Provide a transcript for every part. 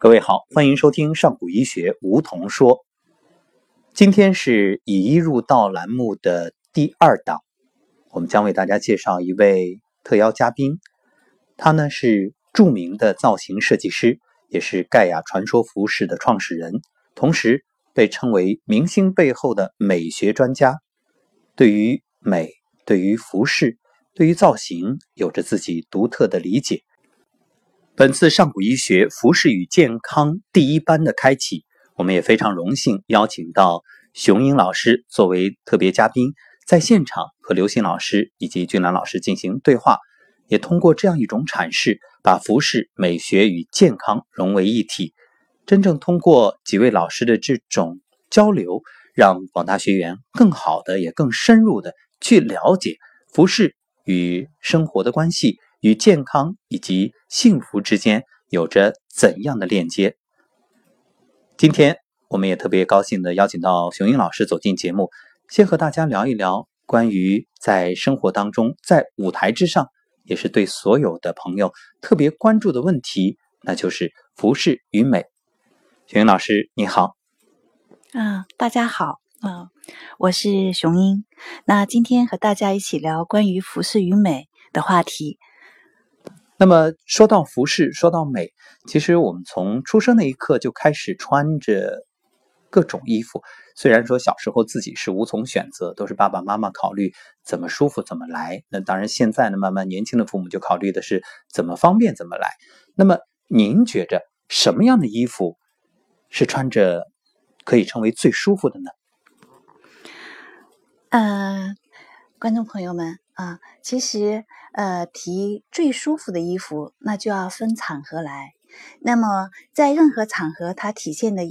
各位好，欢迎收听上古医学梧桐说。今天是以医入道栏目的第二档，我们将为大家介绍一位特邀嘉宾，他呢是著名的造型设计师，也是盖亚传说服饰的创始人，同时被称为明星背后的美学专家，对于美、对于服饰、对于造型，有着自己独特的理解。本次上古医学服饰与健康第一班的开启，我们也非常荣幸邀请到熊英老师作为特别嘉宾，在现场和刘星老师以及俊兰老师进行对话，也通过这样一种阐释，把服饰美学与健康融为一体，真正通过几位老师的这种交流，让广大学员更好的也更深入的去了解服饰与生活的关系。与健康以及幸福之间有着怎样的链接？今天我们也特别高兴的邀请到熊英老师走进节目，先和大家聊一聊关于在生活当中，在舞台之上，也是对所有的朋友特别关注的问题，那就是服饰与美。熊英老师，你好。啊，大家好，啊，我是熊英。那今天和大家一起聊关于服饰与美的话题。那么说到服饰，说到美，其实我们从出生那一刻就开始穿着各种衣服。虽然说小时候自己是无从选择，都是爸爸妈妈考虑怎么舒服怎么来。那当然现在呢，慢慢年轻的父母就考虑的是怎么方便怎么来。那么您觉着什么样的衣服是穿着可以称为最舒服的呢？呃，观众朋友们。啊，其实，呃，提最舒服的衣服，那就要分场合来。那么，在任何场合，它体现的，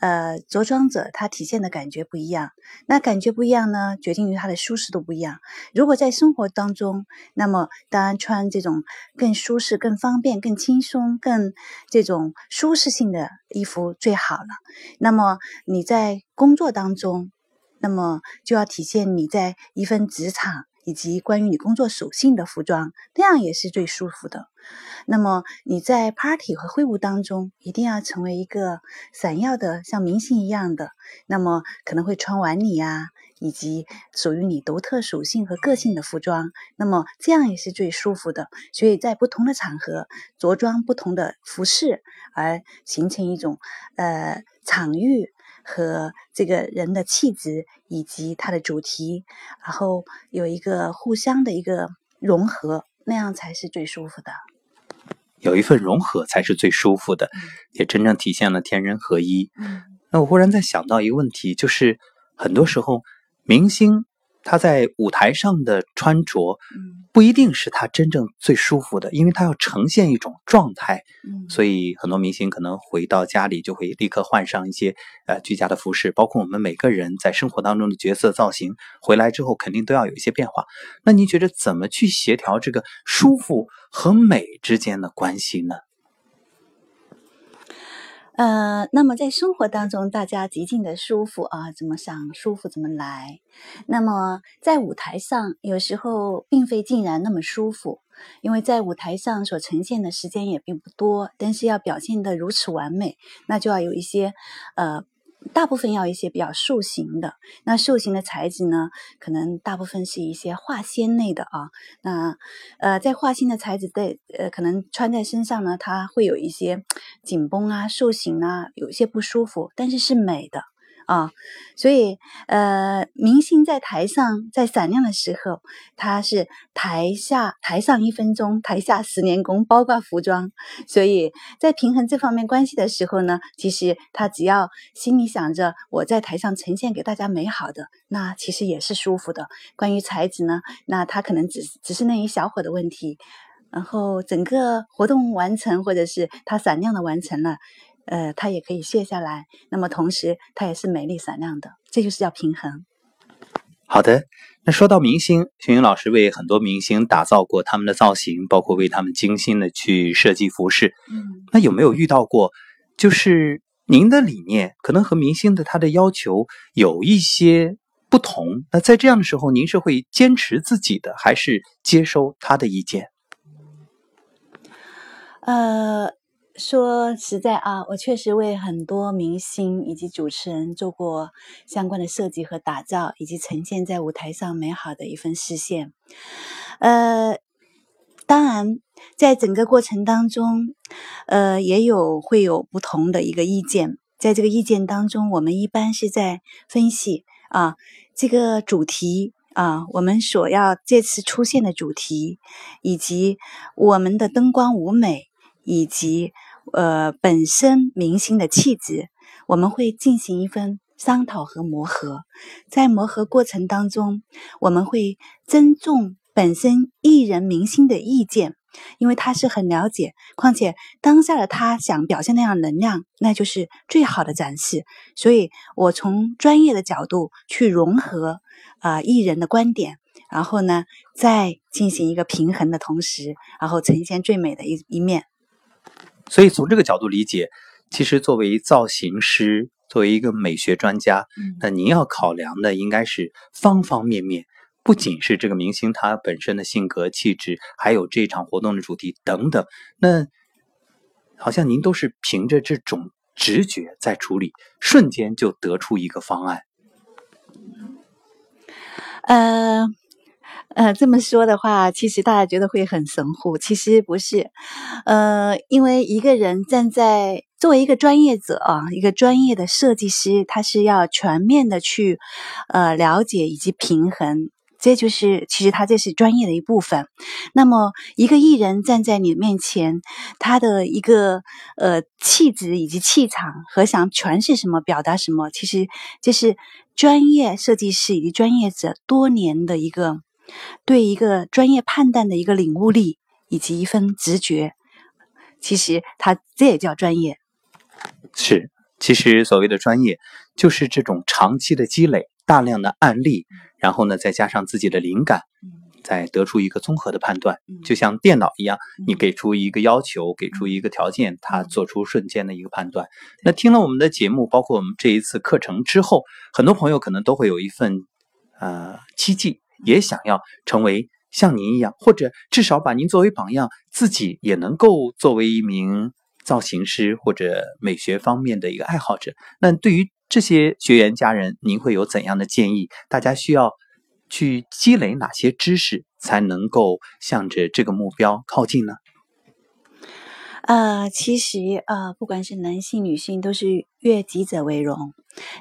呃，着装者他体现的感觉不一样。那感觉不一样呢，决定于它的舒适度不一样。如果在生活当中，那么当然穿这种更舒适、更方便、更轻松、更这种舒适性的衣服最好了。那么你在工作当中，那么就要体现你在一份职场。以及关于你工作属性的服装，那样也是最舒服的。那么你在 party 和会晤当中，一定要成为一个闪耀的像明星一样的。那么可能会穿晚礼啊，以及属于你独特属性和个性的服装。那么这样也是最舒服的。所以在不同的场合着装不同的服饰，而形成一种呃场域。和这个人的气质以及他的主题，然后有一个互相的一个融合，那样才是最舒服的。有一份融合才是最舒服的，也真正体现了天人合一。那我忽然在想到一个问题，就是很多时候明星。他在舞台上的穿着，不一定是他真正最舒服的，因为他要呈现一种状态，所以很多明星可能回到家里就会立刻换上一些呃居家的服饰，包括我们每个人在生活当中的角色造型，回来之后肯定都要有一些变化。那您觉得怎么去协调这个舒服和美之间的关系呢？呃，那么在生活当中，大家极尽的舒服啊，怎么想舒服怎么来。那么在舞台上，有时候并非竟然那么舒服，因为在舞台上所呈现的时间也并不多，但是要表现的如此完美，那就要有一些呃。大部分要一些比较塑形的，那塑形的材质呢，可能大部分是一些化纤类的啊。那呃，在化纤的材质在呃，可能穿在身上呢，它会有一些紧绷啊、塑形啊，有一些不舒服，但是是美的。啊，所以呃，明星在台上在闪亮的时候，他是台下台上一分钟，台下十年功，包括服装。所以在平衡这方面关系的时候呢，其实他只要心里想着我在台上呈现给大家美好的，那其实也是舒服的。关于才子呢，那他可能只只是那一小会的问题，然后整个活动完成，或者是他闪亮的完成了。呃，它也可以卸下来，那么同时它也是美丽闪亮的，这就是叫平衡。好的，那说到明星，熊云老师为很多明星打造过他们的造型，包括为他们精心的去设计服饰。嗯，那有没有遇到过，就是您的理念可能和明星的他的要求有一些不同？那在这样的时候，您是会坚持自己的，还是接收他的意见？呃。说实在啊，我确实为很多明星以及主持人做过相关的设计和打造，以及呈现在舞台上美好的一份视线。呃，当然，在整个过程当中，呃，也有会有不同的一个意见。在这个意见当中，我们一般是在分析啊，这个主题啊，我们所要这次出现的主题，以及我们的灯光舞美。以及呃本身明星的气质，我们会进行一份商讨和磨合。在磨合过程当中，我们会尊重本身艺人明星的意见，因为他是很了解。况且当下的他想表现那样能量，那就是最好的展示。所以我从专业的角度去融合啊艺人的观点，然后呢再进行一个平衡的同时，然后呈现最美的一一面。所以从这个角度理解，其实作为造型师，作为一个美学专家，那您要考量的应该是方方面面，不仅是这个明星他本身的性格气质，还有这场活动的主题等等。那好像您都是凭着这种直觉在处理，瞬间就得出一个方案。呃。呃，这么说的话，其实大家觉得会很神乎，其实不是。呃，因为一个人站在作为一个专业者啊，一个专业的设计师，他是要全面的去呃了解以及平衡，这就是其实他这是专业的一部分。那么一个艺人站在你面前，他的一个呃气质以及气场和想诠释什么、表达什么，其实这是专业设计师以及专业者多年的一个。对一个专业判断的一个领悟力以及一份直觉，其实他这也叫专业。是，其实所谓的专业，就是这种长期的积累，大量的案例，然后呢，再加上自己的灵感，再得出一个综合的判断。就像电脑一样，你给出一个要求，给出一个条件，它做出瞬间的一个判断。那听了我们的节目，包括我们这一次课程之后，很多朋友可能都会有一份呃期冀。也想要成为像您一样，或者至少把您作为榜样，自己也能够作为一名造型师或者美学方面的一个爱好者。那对于这些学员家人，您会有怎样的建议？大家需要去积累哪些知识，才能够向着这个目标靠近呢？呃，其实呃，不管是男性、女性，都是悦己者为荣，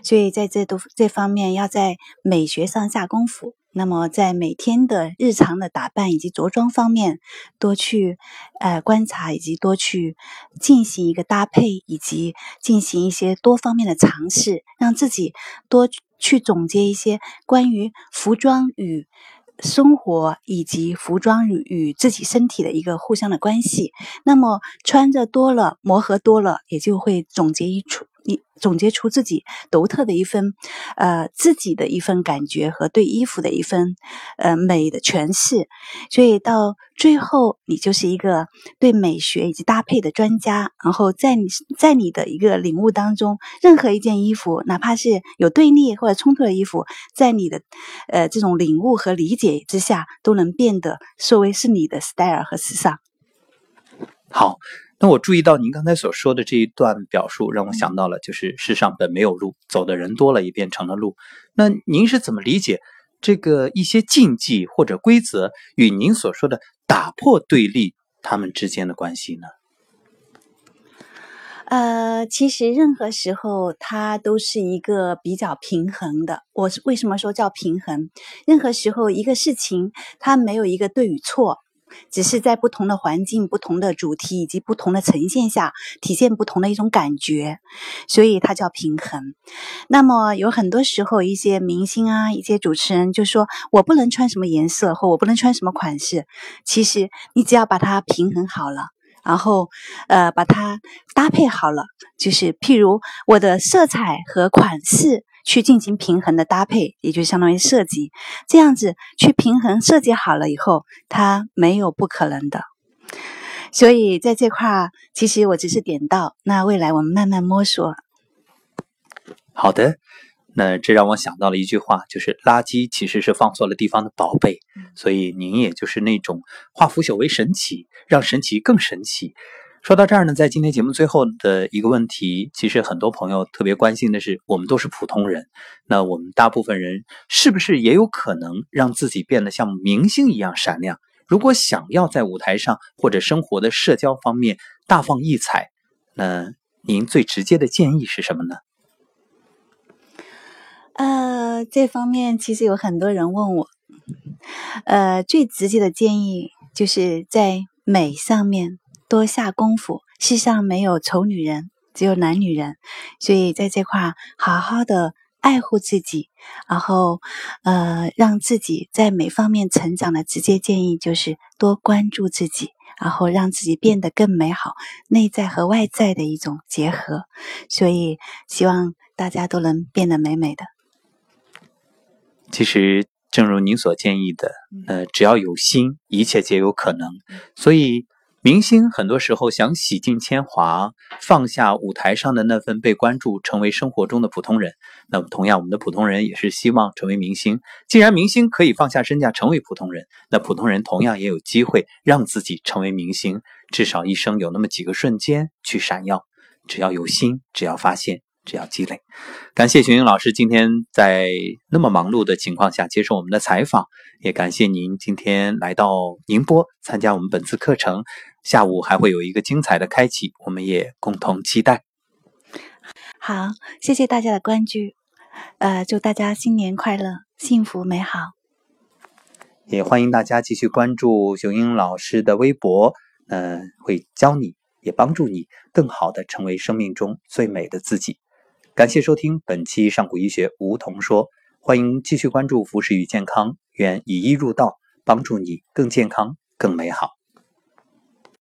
所以在这都这方面要在美学上下功夫。那么，在每天的日常的打扮以及着装方面，多去呃观察，以及多去进行一个搭配，以及进行一些多方面的尝试，让自己多去总结一些关于服装与生活以及服装与与自己身体的一个互相的关系。那么穿着多了，磨合多了，也就会总结一出。你总结出自己独特的一份，呃，自己的一份感觉和对衣服的一份，呃，美的诠释。所以到最后，你就是一个对美学以及搭配的专家。然后在你在你的一个领悟当中，任何一件衣服，哪怕是有对立或者冲突的衣服，在你的呃这种领悟和理解之下，都能变得作为是你的 style 和时尚。好。那我注意到您刚才所说的这一段表述，让我想到了，就是世上本没有路，走的人多了也变成了路。那您是怎么理解这个一些禁忌或者规则与您所说的打破对立他们之间的关系呢？呃，其实任何时候它都是一个比较平衡的。我是为什么说叫平衡？任何时候一个事情它没有一个对与错。只是在不同的环境、不同的主题以及不同的呈现下，体现不同的一种感觉，所以它叫平衡。那么有很多时候，一些明星啊，一些主持人就说我不能穿什么颜色，或我不能穿什么款式。其实你只要把它平衡好了，然后呃把它搭配好了，就是譬如我的色彩和款式。去进行平衡的搭配，也就相当于设计，这样子去平衡设计好了以后，它没有不可能的。所以在这块儿，其实我只是点到，那未来我们慢慢摸索。好的，那这让我想到了一句话，就是垃圾其实是放错了地方的宝贝。所以您也就是那种化腐朽为神奇，让神奇更神奇。说到这儿呢，在今天节目最后的一个问题，其实很多朋友特别关心的是，我们都是普通人，那我们大部分人是不是也有可能让自己变得像明星一样闪亮？如果想要在舞台上或者生活的社交方面大放异彩，那您最直接的建议是什么呢？呃，这方面其实有很多人问我，呃，最直接的建议就是在美上面。多下功夫，世上没有丑女人，只有懒女人。所以在这块好好的爱护自己，然后呃让自己在每方面成长的直接建议就是多关注自己，然后让自己变得更美好，内在和外在的一种结合。所以希望大家都能变得美美的。其实正如您所建议的，呃，只要有心，一切皆有可能。所以。明星很多时候想洗尽铅华，放下舞台上的那份被关注，成为生活中的普通人。那么，同样，我们的普通人也是希望成为明星。既然明星可以放下身价成为普通人，那普通人同样也有机会让自己成为明星。至少一生有那么几个瞬间去闪耀，只要有心，只要发现。只要积累，感谢熊英老师今天在那么忙碌的情况下接受我们的采访，也感谢您今天来到宁波参加我们本次课程。下午还会有一个精彩的开启，我们也共同期待。好，谢谢大家的关注，呃，祝大家新年快乐，幸福美好。也欢迎大家继续关注雄鹰老师的微博，嗯，会教你，也帮助你更好的成为生命中最美的自己。感谢收听本期上古医学梧桐说，欢迎继续关注服饰与健康，愿以医入道，帮助你更健康、更美好。